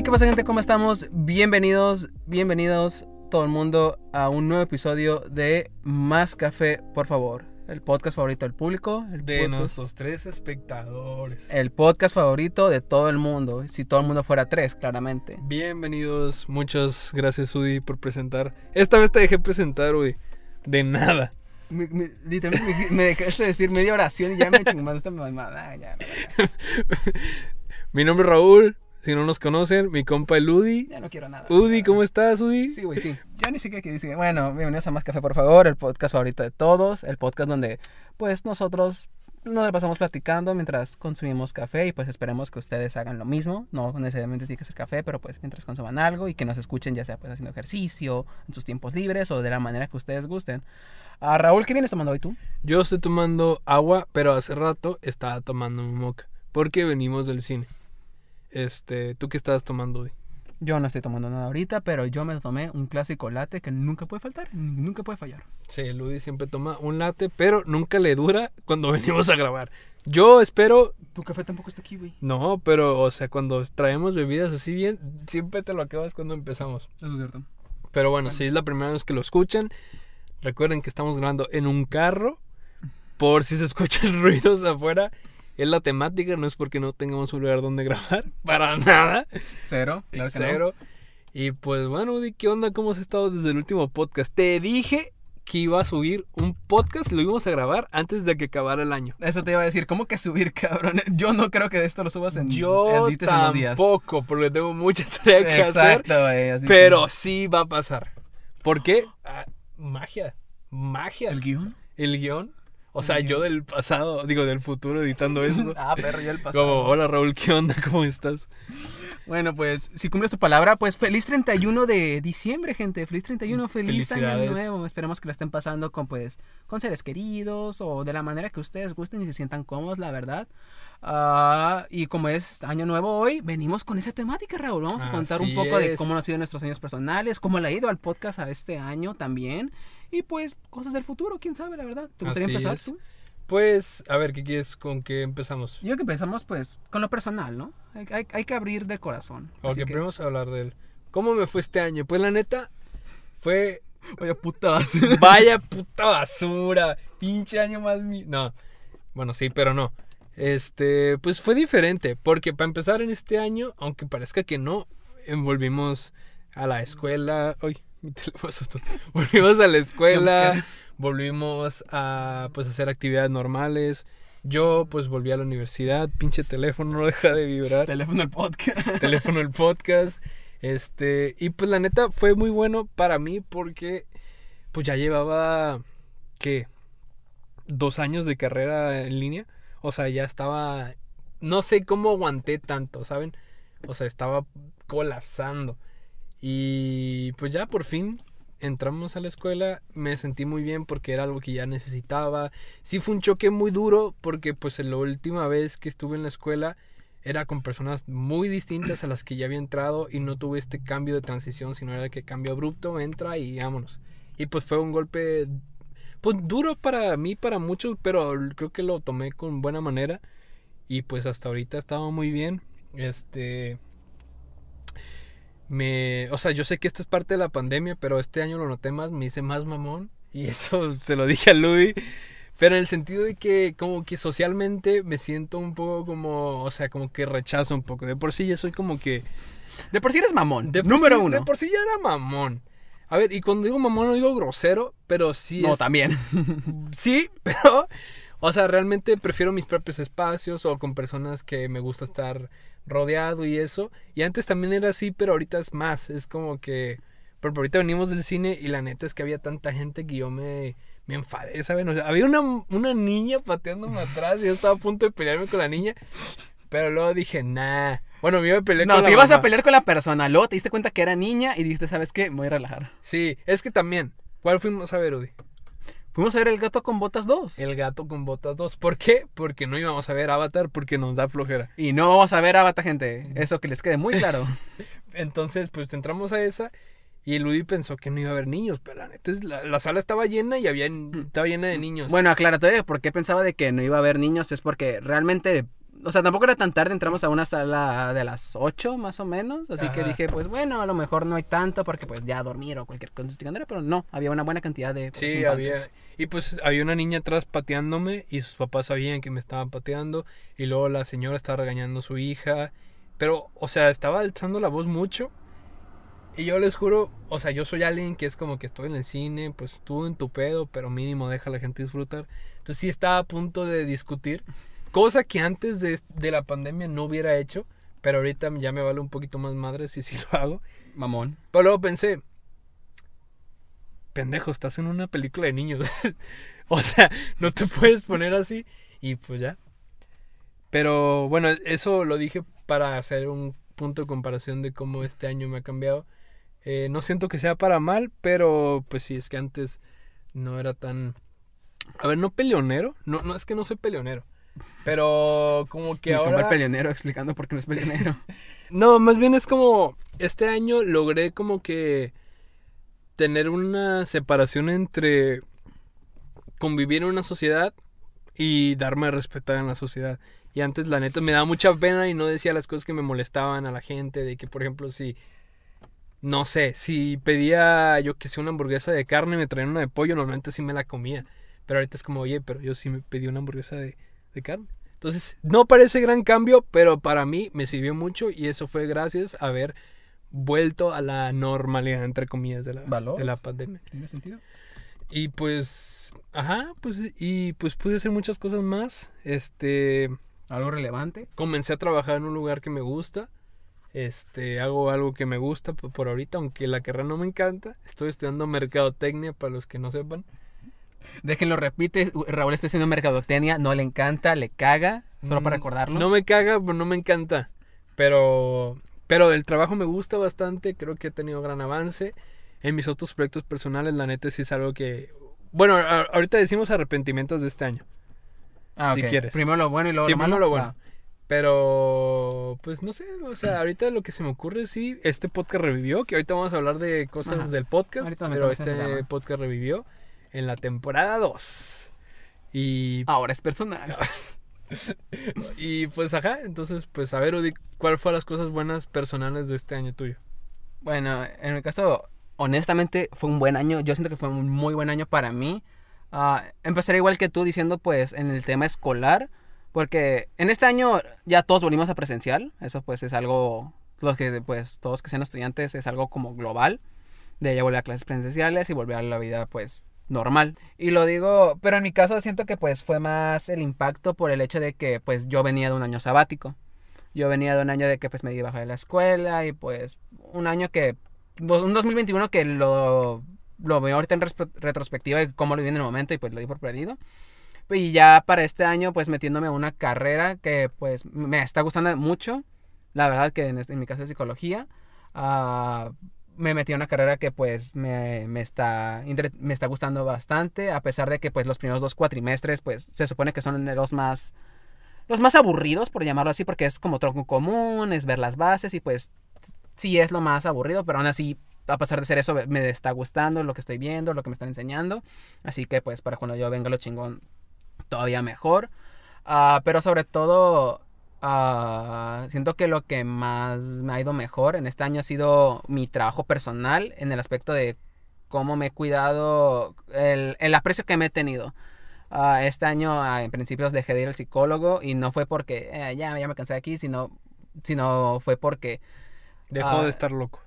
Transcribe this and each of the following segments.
Hey, ¿qué pasa gente? ¿Cómo estamos? Bienvenidos, bienvenidos todo el mundo a un nuevo episodio de Más Café, por favor. El podcast favorito del público. El De podcast, nuestros tres espectadores. El podcast favorito de todo el mundo. Si todo el mundo fuera tres, claramente. Bienvenidos, muchas gracias Udi por presentar. Esta vez te dejé presentar, Udi. De nada. Me- me- literalmente me, me dejaste decir media oración y ya me chingaste esta mamada. Ya, Mi nombre es Raúl, si no nos conocen, mi compa el Udi. ya no quiero nada. Udi, ¿cómo estás, Udi? Sí, güey, sí. Ya ni siquiera que dice. Bueno, bienvenidos a Más Café, por favor. El podcast favorito de todos. El podcast donde, pues, nosotros nos la pasamos platicando mientras consumimos café y pues esperemos que ustedes hagan lo mismo. No necesariamente tiene que ser café, pero pues mientras consuman algo y que nos escuchen ya sea pues haciendo ejercicio, en sus tiempos libres o de la manera que ustedes gusten. Ah, Raúl, ¿qué vienes tomando hoy tú? Yo estoy tomando agua, pero hace rato estaba tomando mi moca. Porque venimos del cine. Este, ¿tú qué estabas tomando, Udi? Yo no estoy tomando nada ahorita, pero yo me tomé un clásico latte que nunca puede faltar, nunca puede fallar. Sí, Udi siempre toma un latte, pero nunca le dura cuando venimos a grabar. Yo espero Tu café tampoco está aquí, güey. No, pero, o sea, cuando traemos bebidas así bien, siempre te lo acabas cuando empezamos. Eso es cierto. Pero bueno, si es la primera vez que lo escuchan, recuerden que estamos grabando en un carro. Por si se escuchan ruidos afuera, es la temática, no es porque no tengamos un lugar donde grabar, para nada. Cero, claro que no. Cero. Y pues bueno, Udi, ¿qué onda? ¿Cómo has estado desde el último podcast? Te dije que iba a subir un podcast, lo íbamos a grabar antes de que acabara el año. Eso te iba a decir, ¿cómo que subir, cabrón? Yo no creo que de esto lo subas en Yo en los días. tampoco, porque tengo mucha tarea que hacer. Exacto, así Pero que- sí va a pasar. ¿Por qué? Ah, magia. Magia. ¿El guion? El guion. O sea, yo del pasado, digo, del futuro editando eso. Ah, perro, ya el pasado. Como, hola Raúl, ¿qué onda? ¿Cómo estás? Bueno, pues, si cumples tu palabra, pues feliz 31 de diciembre, gente. Feliz 31, feliz año nuevo. Esperemos que lo estén pasando con, pues, con seres queridos o de la manera que ustedes gusten y se sientan cómodos, la verdad. Ah, y como es año nuevo hoy, venimos con esa temática, Raúl. Vamos a contar un poco de es. cómo han sido nuestros años personales, cómo le ha ido al podcast a este año también. Y pues, cosas del futuro, quién sabe, la verdad. ¿Te gustaría Así empezar es. tú? Pues, a ver, ¿qué quieres? ¿Con qué empezamos? Yo creo que empezamos, pues, con lo personal, ¿no? Hay, hay- hay que abrir del corazón. Ok, que- primero vamos a hablar del... ¿Cómo me fue este año? Pues la neta, fue... Vaya putas. Vaya puta basura. Pinche año más mi... No. Bueno, sí, pero no. Este, pues fue diferente. Porque para empezar en este año, aunque parezca que no, volvimos a la escuela. Uy, mi teléfono. Volvimos a la escuela. Volvimos a pues hacer actividades normales. Yo pues volví a la universidad. Pinche teléfono no deja de vibrar Teléfono del podcast. teléfono el podcast. Este, y pues la neta fue muy bueno para mí porque pues ya llevaba, ¿qué? Dos años de carrera en línea. O sea, ya estaba, no sé cómo aguanté tanto, ¿saben? O sea, estaba colapsando. Y pues ya por fin entramos a la escuela, me sentí muy bien porque era algo que ya necesitaba. Sí fue un choque muy duro porque pues la última vez que estuve en la escuela era con personas muy distintas a las que ya había entrado y no tuve este cambio de transición, sino era que cambio abrupto, entra y vámonos. Y pues fue un golpe pues duro para mí, para muchos, pero creo que lo tomé con buena manera y pues hasta ahorita estaba muy bien. Este me, o sea, yo sé que esto es parte de la pandemia, pero este año lo noté más, me hice más mamón y eso se lo dije a Ludi. Pero en el sentido de que como que socialmente me siento un poco como, o sea, como que rechazo un poco. De por sí ya soy como que... De por sí eres mamón. De Número sí- uno. De por sí ya era mamón. A ver, y cuando digo mamón no digo grosero, pero sí no, es- también. Sí, pero... O sea, realmente prefiero mis propios espacios o con personas que me gusta estar rodeado y eso. Y antes también era así, pero ahorita es más. Es como que... Pero ahorita venimos del cine y la neta es que había tanta gente que yo me, me enfadé, ¿saben? O sea, había una, una niña pateándome atrás y yo estaba a punto de pelearme con la niña. Pero luego dije, nah. Bueno, me iba a pelear No, con te la ibas a pelear con la persona. Luego te diste cuenta que era niña y dijiste, ¿sabes qué? Me voy a relajar. Sí, es que también. ¿Cuál fuimos a ver, Udi? Fuimos a ver El Gato con Botas 2. El gato con botas 2. ¿Por qué? Porque no íbamos a ver Avatar porque nos da flojera. Y no vamos a ver Avatar, gente. Eso que les quede muy claro. Entonces, pues entramos a esa y Ludi pensó que no iba a haber niños, pero la neta es la, la sala estaba llena y había estaba llena de niños. bueno, aclárate, ¿por qué pensaba de que no iba a haber niños? Es porque realmente o sea, tampoco era tan tarde, entramos a una sala de las 8 más o menos, así que dije, pues bueno, a lo mejor no hay tanto porque pues ya dormir o cualquier cosa, pero no, había una buena cantidad de... pues, Sí, infantes. había. Y pues había una niña atrás pateándome y sus papás sabían que me estaban pateando. Y luego la señora estaba regañando a su hija. Pero, o sea, estaba alzando la voz mucho. Y yo les juro, o sea, yo soy alguien que es como que estoy en el cine, pues tú en tu pedo, pero mínimo deja a la gente disfrutar. Entonces sí estaba a punto de discutir. Cosa que antes de, de la pandemia no hubiera hecho. Pero ahorita ya me vale un poquito más madre si sí lo hago. Mamón. Pero luego pensé, pendejo, estás en una película de niños. o sea, no te puedes poner así. Y pues ya. Pero bueno, eso lo dije para hacer un punto de comparación de cómo este año me ha cambiado. Eh, no siento que sea para mal, pero pues sí, es que antes no era tan... A ver, no peleonero. No, no es que no soy peleonero. Pero como que ahora... el peleonero explicando por qué no es peleonero. No, más bien es como, este año logré como que tener una separación entre convivir en una sociedad y darme a respetar en la sociedad. Y antes la neta me daba mucha pena y no decía las cosas que me molestaban a la gente, de que por ejemplo si, no sé, si pedía yo que sé una hamburguesa de carne me traían una de pollo, normalmente sí me la comía. Pero ahorita es como, oye, pero yo sí me pedí una hamburguesa de, de carne. Entonces, no parece gran cambio, pero para mí me sirvió mucho y eso fue gracias a haber vuelto a la normalidad, entre comillas, de la, ¿Valores? de la pandemia. ¿Tiene sentido? Y pues, ajá, pues, y pues pude hacer muchas cosas más. Este, ¿Algo relevante? comencé a trabajar en un lugar que me gusta. Este, hago algo que me gusta por ahorita, aunque la carrera no me encanta. Estoy estudiando mercadotecnia para los que no sepan. Déjenlo, repite. Raúl está haciendo mercadotecnia, no le encanta, le caga. Solo para Mm, recordarlo. No me caga, pero no me encanta. Pero, pero el trabajo me gusta bastante. Creo que he tenido gran avance. En mis otros proyectos personales, la neta, sí es algo que. Bueno, a- ahorita decimos arrepentimientos de este año. Ah, si quieres. Primero lo bueno y luego Sí, lo malo. primero lo bueno. Va. Pero, pues no sé, o sea, ahorita lo que se me ocurre, sí, este podcast revivió, que ahorita vamos a hablar de cosas Ajá. del podcast, pero este podcast revivió en la temporada 2. Y, Ahora es personal. y pues, ajá, entonces, pues, a ver, Udi, ¿cuál fue las cosas buenas personales de este año tuyo? Bueno, en mi caso, honestamente, fue un buen año. Yo siento que fue un muy buen año para mí. Ah, empezaré igual que tú diciendo, pues, en el tema escolar. Porque en este año ya todos volvimos a presencial. Eso, pues, es algo. Los que, pues, todos que sean estudiantes es algo como global. De ya volver a clases presenciales y volver a la vida, pues, normal. Y lo digo, pero en mi caso siento que, pues, fue más el impacto por el hecho de que, pues, yo venía de un año sabático. Yo venía de un año de que pues me di baja de la escuela y pues un año que, un 2021 que lo, lo veo ahorita en retrospectiva y cómo lo viví en el momento y pues lo di por perdido. Y ya para este año pues metiéndome a una carrera que pues me está gustando mucho. La verdad que en, este- en mi caso es psicología. Ah, me metí a una carrera que pues me, me está, me está gustando bastante. A pesar de que pues los primeros dos cuatrimestres pues se supone que son los más los más aburridos, por llamarlo así, porque es como tronco común, es ver las bases y pues sí es lo más aburrido, pero aún así, a pesar de ser eso, me está gustando lo que estoy viendo, lo que me están enseñando. Así que pues para cuando yo venga lo chingón, todavía mejor. Ah, pero sobre todo, ah, siento que lo que más me ha ido mejor en este año ha sido mi trabajo personal en el aspecto de cómo me he cuidado, el, el aprecio que me he tenido. Ah, este año, ah, en principios, dejé de ir al psicólogo y no fue porque eh, ya, ya me cansé de aquí, sino, sino fue porque... Dejó de estar loco.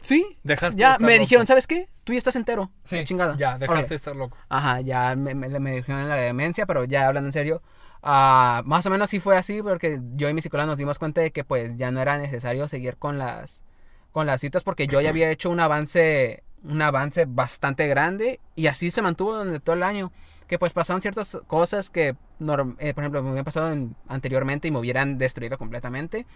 Sí, Dejaste de ya estar me loco. dijeron, ¿sabes qué? Tú ya estás entero. Sí, chingada. ya, dejaste de estar loco. Ajá, ya me, me, me dijeron la demencia, pero ya hablando en serio, ah, más o menos sí fue así, porque yo y mi psicóloga nos dimos cuenta de que pues ya no era necesario seguir con las, con las citas, porque yo ya había hecho un avance, un avance bastante grande, y así se mantuvo durante todo el año, que pues pasaron ciertas cosas que, eh, por ejemplo, me hubieran pasado en- anteriormente y me hubieran destruido completamente,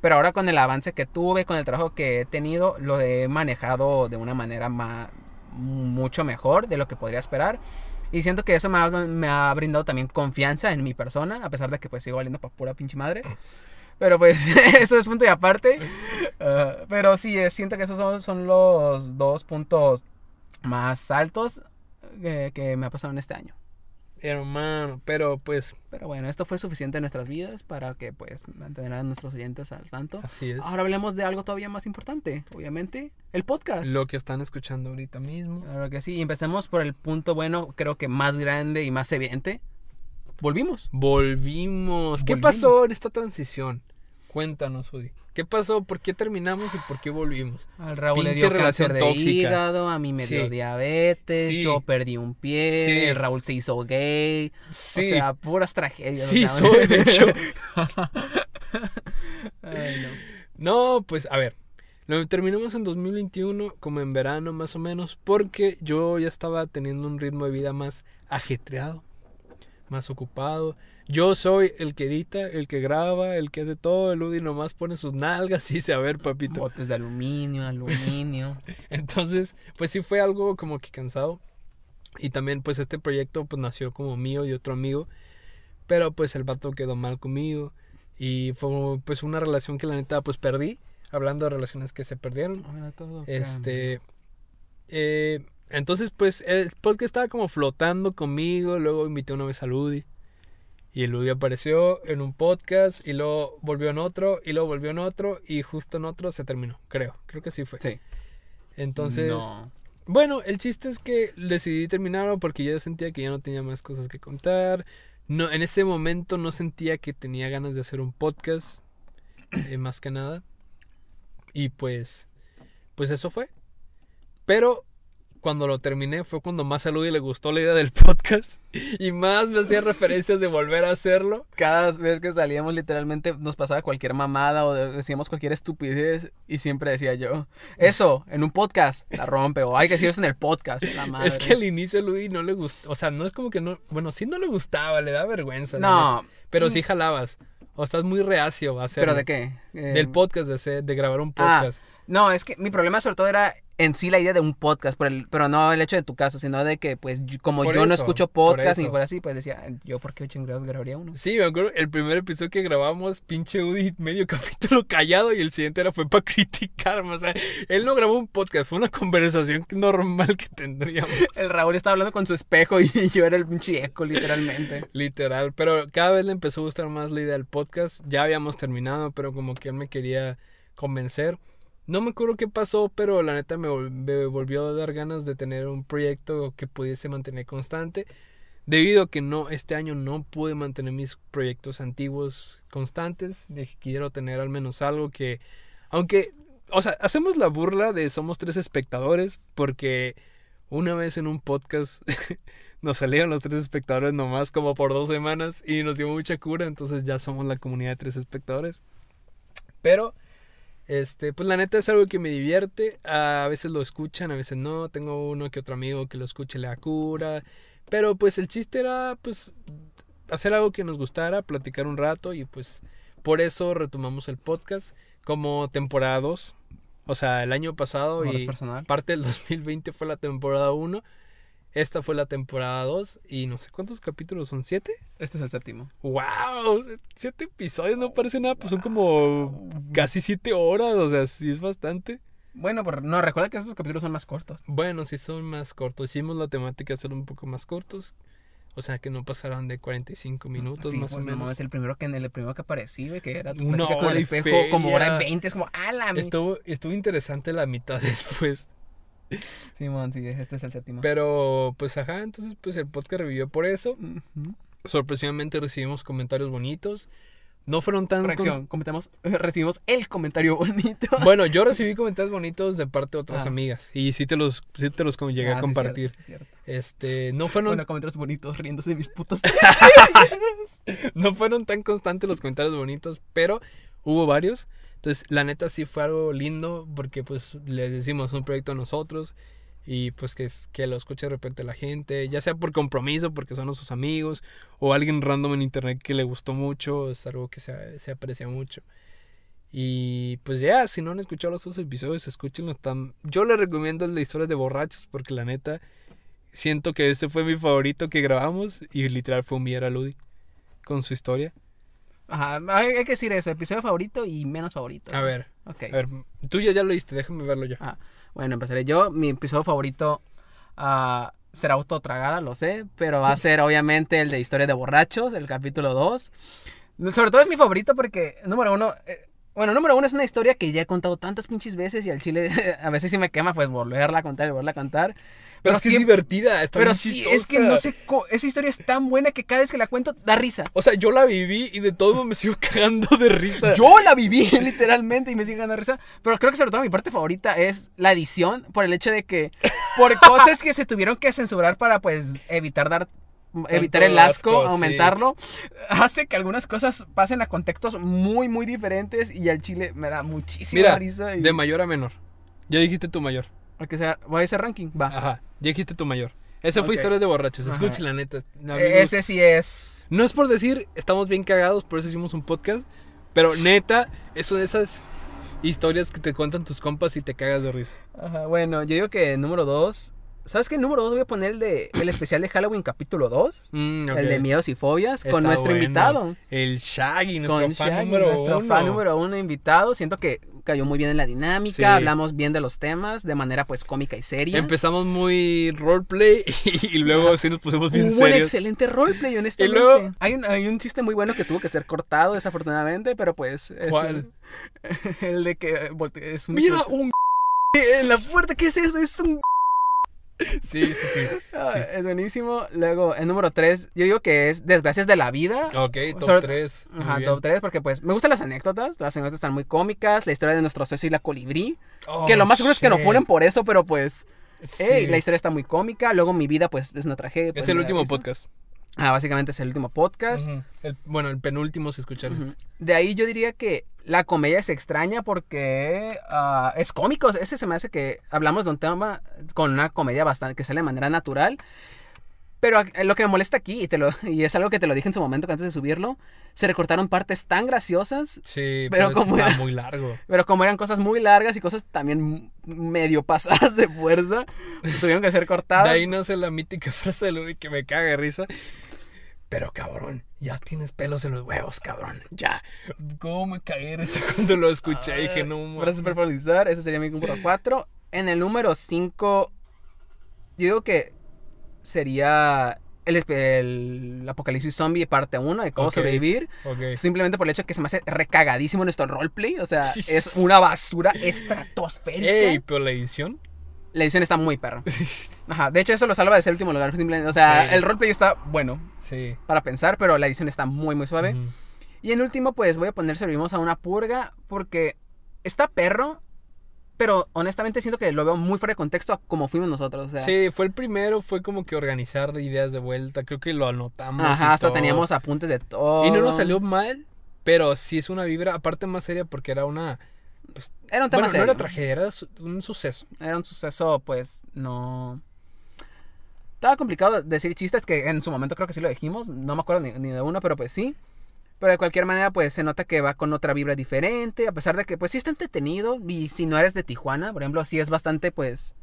pero ahora con el avance que tuve, con el trabajo que he tenido, lo he manejado de una manera más, mucho mejor de lo que podría esperar. Y siento que eso me ha, brindado también confianza en mi persona, a pesar de que pues sigo valiendo para pura pinche madre. Pero pues eso es punto y aparte. Ah, pero sí, eh, siento que esos son, los dos puntos más altos eh, que me ha pasado en este año. Hermano, pero pues Pero bueno, esto fue suficiente en nuestras vidas para que pues mantener a nuestros oyentes al tanto. así es. Ahora hablemos de algo todavía más importante, obviamente, el podcast. Lo que están escuchando ahorita mismo. Claro que sí, y empecemos por el punto bueno, creo que más grande y más evidente. Volvimos. Volvimos. ¿Qué Volvimos. pasó en esta transición? Cuéntanos, Udi. ¿Qué pasó? ¿Por qué terminamos y por qué volvimos? Al Raúl le Pinche dio cáncer relación de tóxica. hígado, a mí me dio Sí. diabetes, Sí. yo perdí un pie, Sí. el Raúl se hizo gay. Sí. O sea, puras tragedias. Sí, o sea, soy, de hecho. Ay, no. No, pues a ver. Lo terminamos en 2021, como en verano más o menos, porque yo ya estaba teniendo un ritmo de vida más ajetreado, más ocupado. Yo soy el que edita, el que graba, el que hace todo. El Udi nomás pone sus nalgas y dice, a ver, papito. Botes de aluminio, aluminio. Entonces, pues sí fue algo como que cansado. Y también, pues este proyecto pues nació como mío y otro amigo. Pero pues el vato quedó mal conmigo. Y fue pues una relación que la neta pues perdí. Hablando de relaciones que se perdieron. Ahora todo Este. eh, entonces, pues el podcast estaba como flotando conmigo. Luego invité una vez a Ludi. Y Ludi apareció en un podcast. Y luego volvió en otro. Y luego volvió en otro. Y justo en otro se terminó. Creo. Creo que sí fue. Sí. Entonces. No. Bueno, el chiste es que decidí terminarlo porque yo sentía que ya no tenía más cosas que contar. No, en ese momento no sentía que tenía ganas de hacer un podcast, eh, más que nada. Y pues, pues eso fue. Pero cuando lo terminé fue cuando más a Ludi le gustó la idea del podcast y más me hacía referencias de volver a hacerlo. Cada vez que salíamos literalmente nos pasaba cualquier mamada o de- decíamos cualquier estupidez y siempre decía yo, eso, en un podcast, la rompe o hay que decir eso en el podcast, la madre. Es que al inicio a Ludi no le gustó, o sea, no es como que no, bueno, sí no le gustaba, le da vergüenza. No, Pero sí jalabas. O estás muy reacio a hacerlo. ¿pero de qué? Eh, Del podcast, de, hacer- de grabar un Ah, podcast. No, es que mi problema sobre todo era en sí la idea de un podcast, por el, pero no el hecho de tu caso, sino de que pues como Por yo no escucho por podcast ni eso. por así, pues decía, yo por qué chingados grabaría uno. Sí, me acuerdo, el primer episodio que grabamos, pinche Udi, medio capítulo callado y el siguiente era fue para criticarme. O sea, él no grabó un podcast, fue una conversación normal que tendríamos. El Raúl estaba hablando con su espejo y yo era el pinche eco, literalmente. Literal, pero cada vez le empezó a gustar más la idea del podcast. Ya habíamos terminado, pero como que él me quería convencer. No me acuerdo qué pasó, pero la neta me, vol- me volvió a dar ganas de tener un proyecto que pudiese mantener constante. Debido a que no, este año no pude mantener mis proyectos antiguos constantes. Dije, quiero tener al menos algo que, aunque, o sea, hacemos la burla de somos tres espectadores, porque una vez en un podcast nos salieron los tres espectadores nomás como por dos semanas y nos dio mucha cura, entonces ya somos la comunidad de tres espectadores. Pero, este, pues la neta es algo que me divierte, a veces lo escuchan, a veces no, tengo uno que otro amigo que lo escuche da cura, pero pues el chiste era pues hacer algo que nos gustara, platicar un rato y pues por eso retomamos el podcast como temporada 2. O sea, el año pasado y personal. parte del 2020 fue la temporada 1. Esta fue la temporada 2 y no sé cuántos capítulos son, ¿siete? Este es el séptimo. ¡Wow! Siete episodios, no parece nada, pues son como casi siete horas, o sea, sí es bastante. Bueno, pero no, recuerda que estos capítulos son más cortos. Bueno, sí son más cortos. Hicimos la temática de ser un poco más cortos. O sea, que no pasaran de 45 minutos sí, más pues o no menos. mames, el primero que en el primero que aparecí, que era tu Una plática con el hora espejo, como hora en feria. 20, es como, ¡ah, la mi-". Estuvo, estuvo interesante la mitad después. Simón, sí, este es el séptimo. Pero, pues ajá, entonces pues el podcast revivió por eso. Sorpresivamente recibimos comentarios bonitos. No fueron tan... Corrección, comentamos, recibimos el comentario bonito. Bueno, yo recibí comentarios bonitos de parte de otras Ah. amigas. Y sí te los, sí te los llegué Ah, a sí, compartir. cierto, sí, cierto. Este, no fueron, Bueno, comentarios bonitos, riéndose de mis putos. no fueron tan constantes los comentarios bonitos, pero hubo varios. Entonces, la neta sí fue algo lindo porque pues les decimos un proyecto a nosotros y pues que, que lo escuche de repente la gente, ya sea por compromiso, porque son sus amigos, o alguien random en internet que le gustó mucho, es algo que se, se aprecia mucho. Y pues ya, si no han escuchado los otros episodios, escúchenlos. Están... Yo les recomiendo de historias de borrachos porque la neta siento que ese fue mi favorito que grabamos y literal fue humillar a Ludi con su historia. Ajá, hay, hay que decir eso, episodio favorito y menos favorito. A ver, Ok. a ver, tú ya, ya lo viste, déjame verlo yo. Ah, bueno, empezaré yo. Mi episodio favorito ah, será autotragada, lo sé, pero va a ser obviamente el de Historia de Borrachos, el capítulo 2. Sobre todo es mi favorito porque, número uno, eh, bueno, número uno es una historia que ya he contado tantas pinches veces y al chile a veces sí me quema pues volverla a contar y volverla a contar. Pero, es que es divertida, está Pero sí, es que no sé, esa historia es tan buena que cada vez que la cuento da risa. O sea, yo la viví y de todo me sigo cagando de risa. Yo la viví literalmente y me sigue dando risa. Pero creo que sobre todo mi parte favorita es la edición por el hecho de que por cosas que se tuvieron que censurar para pues evitar dar evitar el asco, asco, sí. aumentarlo, hace que algunas cosas pasen a contextos muy muy diferentes y al chile me da muchísima Mira, risa y de mayor a menor. Ya dijiste tu mayor. que sea, voy a ese ranking, va. Ajá, ya dijiste tu mayor. Ese fue. Historias de borrachos. Escuchen la neta. E- Ese sí es No es por decir, estamos bien cagados, por eso hicimos un podcast. Pero neta, eso de esas historias que te cuentan tus compas y te cagas de risa. Ajá, bueno, yo digo que número 2, ¿sabes qué? Número 2 voy a poner el de el especial de Halloween capítulo 2. Mm. El de miedos y fobias con nuestro bueno. invitado. El Shaggy, nuestro con fan Shaggy, número nuestro uno. fan número uno invitado. Siento que cayó muy bien en la dinámica, Sí. hablamos bien de los temas de manera pues cómica y seria. Empezamos muy roleplay y luego sí nos pusimos bien Hubo un serios. excelente roleplay, honestamente. Y luego- hay, un, hay un chiste muy bueno que tuvo que ser cortado, desafortunadamente, pero pues... es ¿Cuál? El, el de que es un... Mira, un... en la puerta, ¿qué es eso? Es un... Sí, sí, sí. Ah, Es buenísimo. Luego, el número 3, yo digo que es Desgracias de la Vida. Ok, top Sobre- 3. Ajá, top 3, porque pues me gustan las anécdotas. Las anécdotas están muy cómicas. La historia de nuestro socio y la colibrí. que lo más seguro es que no fueron por eso, pero pues. ey, la historia está muy cómica. Luego mi vida, pues, es una tragedia. pues, Es el me da último podcast. Ah, básicamente es el último podcast. El- bueno, el penúltimo si escuchan Ujú. este. De ahí yo diría que la comedia es extraña porque ah, es cómico. Ese se me hace que hablamos de un tema con una comedia bastante que sale de manera natural. Pero lo que me molesta aquí, y, te lo, y es algo que te lo dije en su momento que antes de subirlo, se recortaron partes tan graciosas, Sí, Pero pero, como está era- muy largo. pero como eran cosas muy largas y cosas también medio pasadas de fuerza, tuvieron que ser De cortadas. ahí nace la mítica frase de Luis que me caga de risa. Pero cabrón, ya tienes pelos en los huevos, cabrón. Ya. ¿Cómo me cagué risa cuando lo escuché? Dije, no Para mames. superpolizar, ese sería mi número 4. En el número 5, yo digo que sería el, Apocalipsis Zombie parte 1 de cómo sobrevivir. Simplemente por el hecho de que se me hace recagadísimo nuestro roleplay. O sea, es una basura estratosférica. Ey, pero la edición. La edición está muy perra. Ajá, de hecho eso lo salva de ser el último lugar. Simplemente, o sea, Sí. el roleplay está bueno sí. para pensar, pero la edición está muy, muy suave. Y en último, pues voy a poner Sobrevivimos a una purga porque está perro, pero honestamente siento que lo veo muy fuera de contexto a como fuimos nosotros. O sea, Sí, fue el primero, fue como que organizar ideas de vuelta. Creo que lo anotamos. y Ajá, hasta todo. teníamos apuntes de todo. Y no nos salió mal, pero sí es una vibra, aparte más seria porque era una. Era un tema Bueno, no serio. era tragedia, era un suceso. Era un suceso, pues, no... Estaba complicado decir chistes que en su momento creo que sí lo dijimos. No me acuerdo ni, ni de uno, pero pues sí. Pero de cualquier manera, pues se nota que va con otra vibra diferente. A pesar de que, pues sí está entretenido. Y si no eres de Tijuana, por ejemplo, sí es bastante, pues.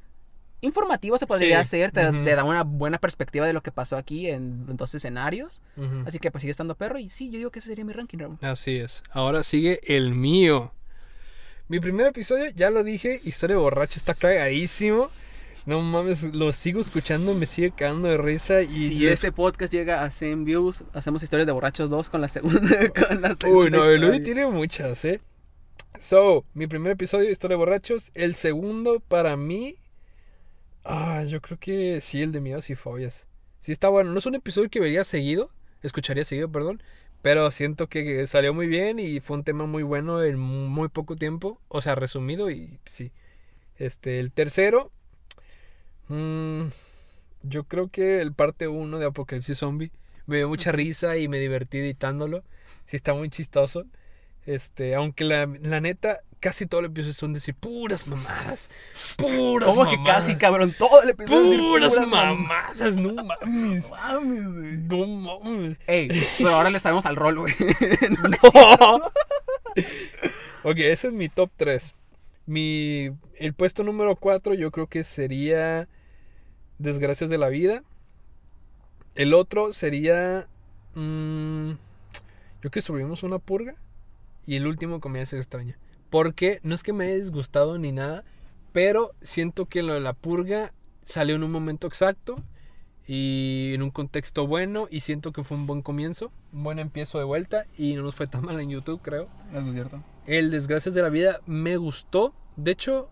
Informativo se podría Sí, hacer. Te, te da una buena perspectiva de lo que pasó aquí en, en dos escenarios. Así que, pues sigue estando perro. Y sí, yo digo que ese sería mi ranking, Raúl. Así es. Ahora sigue el mío. Mi primer episodio, ya lo dije, historia de borracho, está cagadísimo. No mames, lo sigo escuchando me sigue cagando de risa. Y si les- este podcast llega a 100 views, hacemos historias de borrachos 2 con la segunda. con la Uy, segunda no, el historia. tiene muchas, ¿eh? So, mi primer episodio, historia de borrachos. El segundo, para mí. Ah, yo creo que sí, el de miedos y fobias. Sí, está bueno. No es un episodio que vería seguido. Escucharía seguido, perdón. Pero siento que salió muy bien y fue un tema muy bueno en muy poco tiempo. O sea, resumido y sí. Este, el tercero. mm, yo creo que el parte 1 de Apocalipsis Zombie. Me dio mucha risa y me divertí editándolo. Sí, está muy chistoso. Este, aunque la, la neta, casi todo el episodio son decir puras mamadas. Puras ¿Cómo que mamadas. casi, cabrón? Todo el episodio es decir Puras, puras mamadas, no mames. Mames, güey. No mames. Ey, pero ahora le sabemos al rol, güey. ok, ese es mi top 3. Mi, el puesto número 4 yo creo que sería Desgracias de la Vida. El otro sería... mm, yo creo que sobrevivimos una purga. Y el último Comedia se extraña. Porque no es que me haya disgustado ni nada. Pero siento que lo de la purga salió en un momento exacto. y en un contexto bueno y siento que fue un buen comienzo, un buen empiezo de vuelta y no nos fue tan mal en YouTube, creo. Eso es cierto. El Desgracias de la Vida me gustó. De hecho,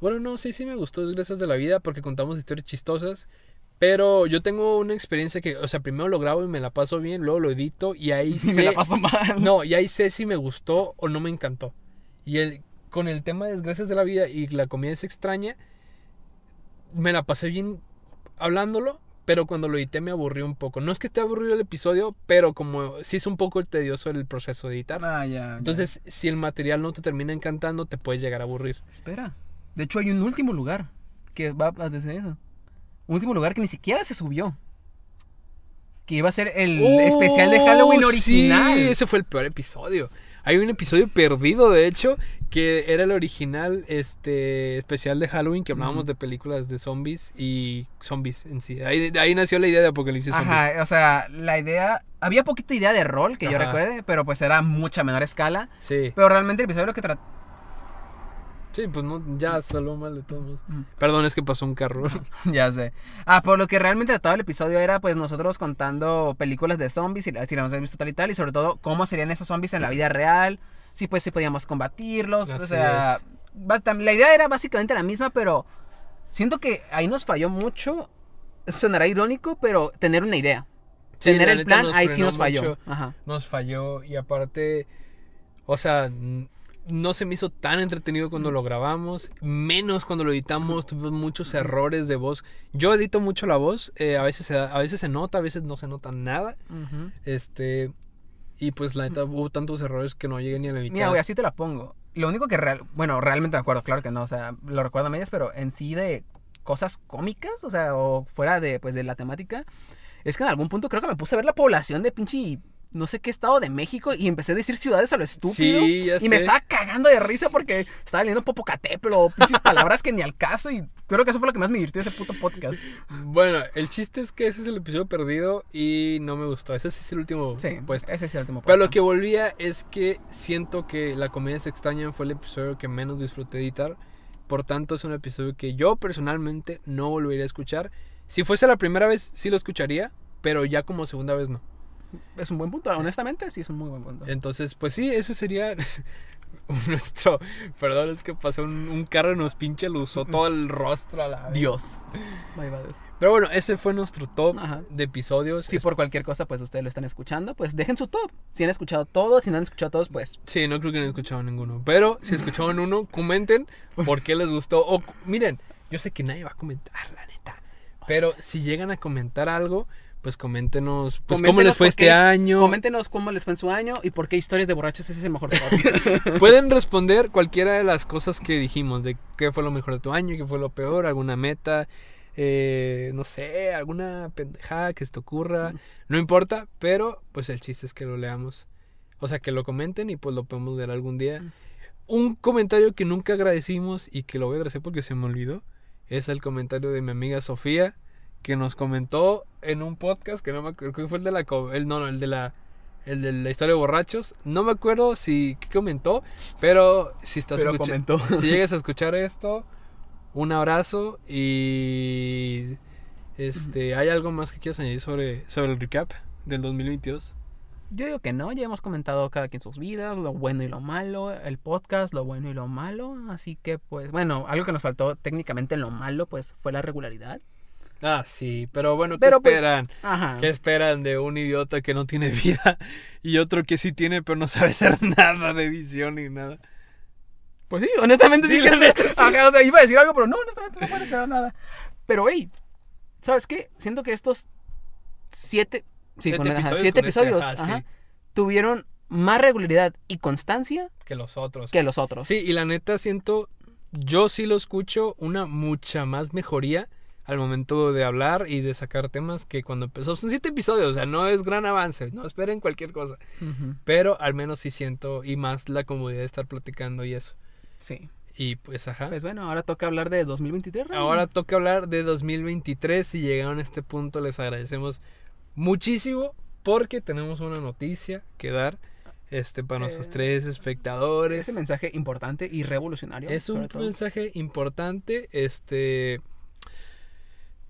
bueno, no, sí, sí me gustó Desgracias de la Vida porque contamos historias chistosas. Pero yo tengo una experiencia que, o sea, primero lo grabo y me la paso bien, luego lo edito y ahí Y sé. me la paso mal. No, y ahí sé si me gustó o no me encantó. Y el, con el tema de Desgracias de la Vida y la comida es extraña, me la pasé bien hablándolo, pero cuando lo edité me aburrió un poco. No es que esté aburrido el episodio, pero como sí es un poco tedioso el proceso de editar. Ah, ya. ya. Entonces, si el material no te termina encantando, te puedes llegar a aburrir. Espera. De hecho, hay un último lugar que va a decir eso. Último lugar que ni siquiera se subió. Que iba a ser el especial de Halloween Oh, original. Sí, ese fue el peor episodio. Hay un episodio perdido, de hecho, que era el original este especial de Halloween que hablábamos de películas de zombies y zombies en sí. Ahí, nació la idea de Apocalipsis Zombie. Ajá, o sea, la idea. Había poquita idea de rol que yo recuerde, pero pues era mucha menor escala. Sí. Pero realmente el episodio lo que trata. Sí, pues no, ya salió mal de todos. Ujú. Perdón, es que pasó un carro. ya sé. Ah, por lo que realmente trataba el episodio era pues nosotros contando películas de zombies, y si las hemos visto tal y tal, y sobre todo cómo serían esos zombies en la vida real, si pues si podíamos combatirlos, o sea, la idea era básicamente la misma, pero siento que ahí nos falló mucho, sonará irónico, pero tener una idea. Sí, tener el plan, ahí sí nos falló. Ajá. nos falló y aparte, o sea, no se me hizo tan entretenido cuando lo grabamos, menos cuando lo editamos, tuvimos muchos errores de voz. Yo edito mucho la voz, eh, a veces se, a veces se nota, a veces no se nota nada, este y pues la neta hubo tantos errores que no llegué ni a la mitad. Mira, güey, así te la pongo. Lo único que real, bueno, realmente me acuerdo, claro que no, o sea, lo recuerdo a medias, pero en sí de cosas cómicas, o sea, o fuera de, pues, de la temática, es que en algún punto creo que me puse a ver la población de pinche, no sé qué estado de México y empecé a decir ciudades a lo estúpido. Sí, ya y me estaba cagando de risa porque estaba leyendo Popocatépetl o pinches palabras que ni al caso y creo que eso fue lo que más me divirtió de ese puto podcast. Bueno, el chiste es que ese es el episodio perdido y no me gustó. Ese sí es el último Sí, puesto. ese es el último Pero puesto. lo que volvía es que siento que La comedia es extraña fue el episodio que menos disfruté editar. Por tanto, es un episodio que yo personalmente no volvería a escuchar. Si fuese la primera vez, sí lo escucharía, pero ya como segunda vez no. Es un buen punto, honestamente, sí es un muy buen punto. Entonces, pues sí, ese sería nuestro... Perdón, es que pasó un, un carro y nos pinche lo usó todo el rostro a la. Dios. Bye, bye, Dios. Pero bueno, ese fue nuestro top Ajá. de episodios. Si por cualquier cosa, pues ustedes lo están escuchando, pues dejen su top. Si han escuchado todos, si no han escuchado todos, pues. Sí, no creo que no escuchaban ninguno. Pero si escuchaban uno, comenten por qué les gustó. O miren, yo sé que nadie va a comentar, la neta. Pero si llegan a comentar algo, pues coméntenos pues, cómo les fue este año. Coméntenos cómo les fue en su año y por qué historias de borrachos ese es el mejor. Pueden responder cualquiera de las cosas que dijimos, de qué fue lo mejor de tu año, qué fue lo peor, alguna meta, eh, no sé, alguna pendejada que se te ocurra. No importa, pero pues el chiste es que lo leamos. O sea, que lo comenten y pues lo podemos ver algún día. Un comentario que nunca agradecimos y que lo voy a agradecer porque se me olvidó es el comentario de mi amiga Sofía que nos comentó en un podcast que no me acuerdo, que fue el de la el no, no, el de la el de la historia de borrachos. No me acuerdo si qué comentó, pero si estás Pero comentó. si llegas a escuchar esto, un abrazo y este, ¿hay algo más que quieras añadir sobre sobre el recap del 2022? Yo digo que no, ya hemos comentado cada quien sus vidas, lo bueno y lo malo, el podcast, lo bueno y lo malo. Así que, pues, bueno, algo que nos faltó técnicamente en lo malo, pues fue la regularidad. Ah, sí, pero bueno, ¿qué Pero, pues, esperan? Ajá. ¿Qué esperan de un idiota que no tiene vida y otro que sí tiene pero no sabe hacer nada de visión ni nada? Pues sí, honestamente sí, Sí, que la neta, sí. Ajá, o sea, iba a decir algo, pero no, honestamente no puedo esperar nada. Pero, hey, ¿sabes qué? Siento que estos siete, sí, Siete con- ajá, episodios siete este, ajá, tuvieron más regularidad y constancia Que los otros. que los otros. Sí, y la neta siento, yo sí lo escucho una mucha más mejoría al momento de hablar y de sacar temas que cuando empezó. Son siete episodios, o sea, no es gran avance, no esperen cualquier cosa. Pero al menos sí siento y más la comodidad de estar platicando y eso. Sí. Y pues ajá. Pues bueno, ahora toca hablar de 2023. Ram. Ahora toca hablar de 2023. Si llegaron a este punto, les agradecemos muchísimo porque tenemos una noticia que dar este, para nuestros Eh, tres espectadores. Ese mensaje importante y revolucionario. Es un todo. mensaje importante. Este.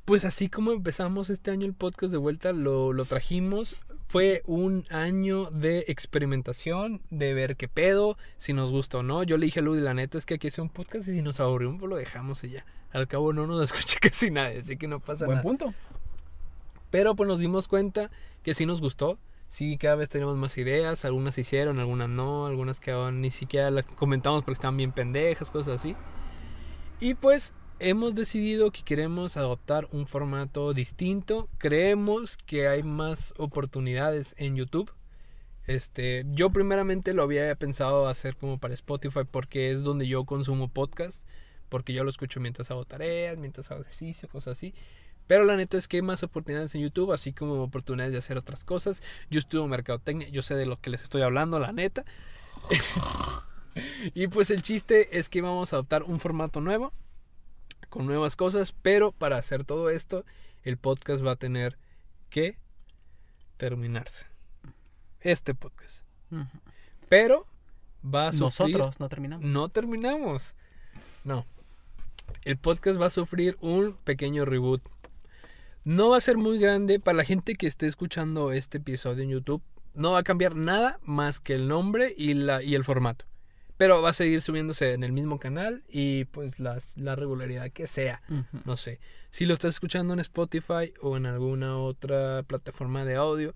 Pues así como empezamos este año el podcast de vuelta, lo, lo trajimos. Fue un año de experimentación, de ver qué pedo, si nos gusta o no. Yo le dije a Ludi, la neta es que aquí hace un podcast y si nos aburrimos, pues lo dejamos y ya. Al cabo no nos escucha casi nadie, así que no pasa Buen nada. punto. Pero pues nos dimos cuenta que sí nos gustó. Sí, cada vez tenemos más ideas. Algunas se hicieron, algunas no. Algunas que aún ni siquiera las comentamos porque estaban bien pendejas, cosas así. Y pues hemos decidido que queremos adoptar un formato distinto. Creemos que hay más oportunidades en YouTube. Este, yo primeramente lo había pensado hacer como para Spotify porque es donde yo consumo podcast, porque yo lo escucho mientras hago tareas, mientras hago ejercicio, cosas así. Pero la neta es que hay más oportunidades en YouTube, así como oportunidades de hacer otras cosas. Yo estudio mercadotecnia, yo sé de lo que les estoy hablando, la neta. y pues el chiste es que vamos a adoptar un formato nuevo, con nuevas cosas, pero para hacer todo esto, el podcast va a tener que terminarse. Este podcast. Pero va a sufrir... Nosotros no terminamos. No terminamos. No. El podcast va a sufrir un pequeño reboot. No va a ser muy grande para la gente que esté escuchando este episodio en YouTube. No va a cambiar nada más que el nombre y, la, y el formato. Pero va a seguir subiéndose en el mismo canal y pues las- la regularidad que sea. No sé. Si lo estás escuchando en Spotify o en alguna otra plataforma de audio,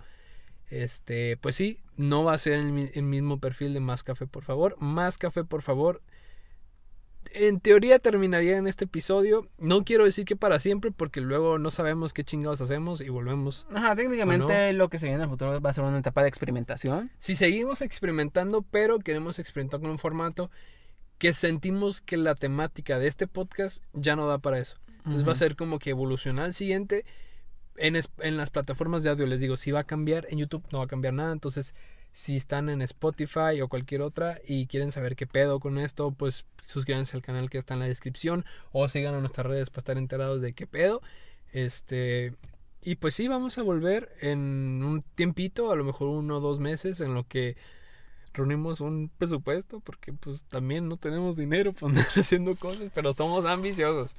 este, pues sí, no va a ser el mismo perfil de Más Café, por favor. Más Café, por favor. En teoría terminaría en este episodio. No quiero decir que para siempre, porque luego no sabemos qué chingados hacemos y volvemos. Ajá, técnicamente lo que se viene en el futuro va a ser una etapa de experimentación. Si seguimos experimentando, pero queremos experimentar con un formato que sentimos que la temática de este podcast ya no da para eso. Entonces va a ser como que evolucionar al siguiente. En, es- en las plataformas de audio les digo, si va a cambiar, en YouTube no va a cambiar nada. Entonces, si están en Spotify o cualquier otra y quieren saber qué pedo con esto, pues suscríbanse al canal que está en la descripción o sigan a nuestras redes para estar enterados de qué pedo. Este, y pues sí, vamos a volver en un tiempito, a lo mejor uno o dos meses, en lo que reunimos un presupuesto, porque pues también no tenemos dinero para andar haciendo cosas, pero somos ambiciosos.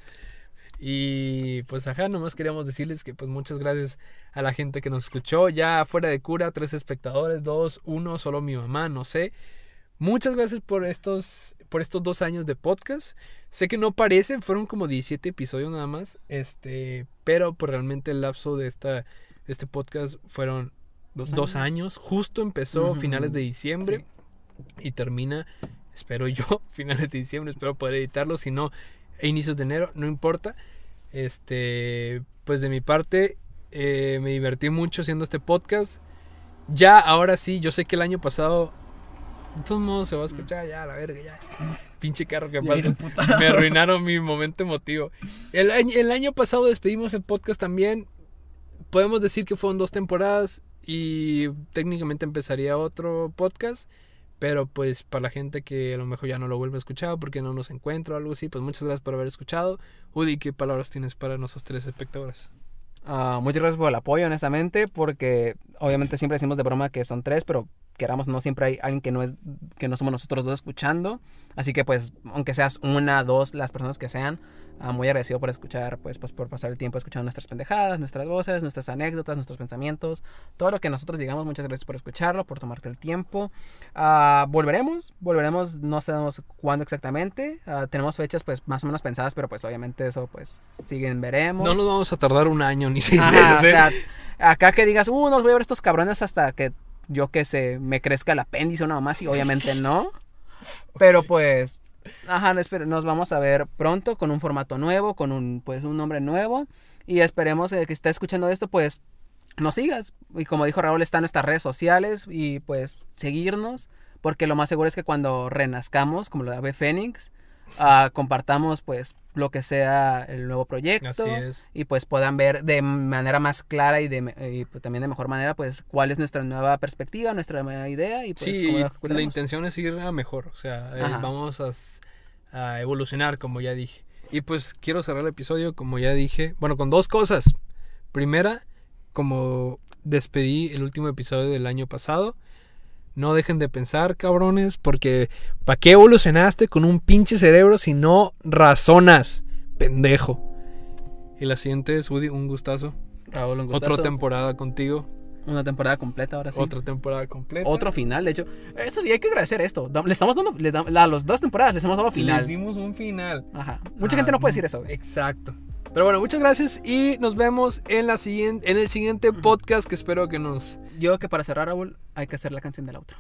Y pues ajá, nomás queríamos decirles que pues muchas gracias a la gente que nos escuchó. Ya fuera de cura, tres espectadores, dos, uno, solo mi mamá, no sé. Muchas gracias por estos, por estos dos años de podcast. Sé que no parecen, fueron como 17 episodios nada más. Este, pero pues realmente el lapso de esta, este podcast fueron Dos dos, años. años. Justo empezó Ujú. finales de diciembre y termina, espero yo, finales de diciembre. Espero poder editarlo. Si no, a inicios de enero, no importa. Este, pues de mi parte, eh, me divertí mucho haciendo este podcast. Ya, ahora sí, yo sé que el año pasado, de todos modos se va a escuchar ya, la verga, ya. Pinche carro que pasa. Me arruinaron mi momento emotivo. El el año pasado despedimos el podcast también. Podemos decir que fueron dos temporadas y técnicamente empezaría otro podcast. Pero pues para la gente que a lo mejor ya no lo vuelve a escuchar porque no nos encuentra o algo así, pues muchas gracias por haber escuchado. Udi, ¿qué palabras tienes para nuestros tres espectadores? Ah, muchas gracias por el apoyo, honestamente, porque obviamente siempre decimos de broma que son tres, pero queramos no siempre hay alguien que no es que no somos nosotros dos escuchando, así que pues aunque seas una, dos, las personas que sean, ah, muy agradecido por escuchar, pues, pues por pasar el tiempo escuchando nuestras pendejadas, nuestras voces, nuestras anécdotas, nuestros pensamientos, todo lo que nosotros digamos, muchas gracias por escucharlo, por tomarte el tiempo. Ah, volveremos, volveremos, no sabemos cuándo exactamente, ah, tenemos fechas pues más o menos pensadas, pero pues obviamente eso pues siguen veremos. No nos vamos a tardar un año ni seis meses. o ¿eh? sea, acá que digas, uh, no los voy a ver estos cabrones hasta que yo que sé, me crezca el apéndice o nada más, y obviamente no. Pero pues, ajá, nos vamos a ver pronto con un formato nuevo, con un, pues, un nombre nuevo. Y esperemos eh, que esté escuchando esto, pues, nos sigas. Y como dijo Raúl, están nuestras redes sociales y pues seguirnos. Porque lo más seguro es que cuando renazcamos, como lo ave Fénix, compartamos pues lo que sea el nuevo proyecto Así es. y pues puedan ver de manera más clara y, de, y, pues, también de mejor manera pues cuál es nuestra nueva perspectiva, nuestra nueva idea y pues sí, cómo y la intención es ir a mejor. O sea, eh, vamos a, a evolucionar, como ya dije. Y pues quiero cerrar el episodio, como ya dije, bueno, con dos cosas. Primera, como despedí el último episodio del año pasado, no dejen de pensar, cabrones, porque ¿para qué evolucionaste con un pinche cerebro si no razonas, pendejo? Y la siguiente es Woody, un gustazo. Raúl, un Otra gustazo. temporada contigo. Una temporada completa ahora sí. Otra temporada completa. Otro final, de hecho. Eso sí, hay que agradecer esto. Da- Le estamos dando. Le dam- a las dos temporadas les hemos dado Les final. dimos un final. Ajá. Mucha Ah, gente no puede decir eso. Exacto. Pero bueno, muchas gracias y nos vemos en, la siguiente, en el siguiente podcast que espero que nos... Yo que para cerrar, Raúl, hay que hacer la canción del outro.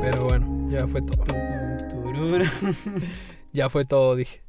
Pero bueno, ya fue todo. Ya fue todo, dije.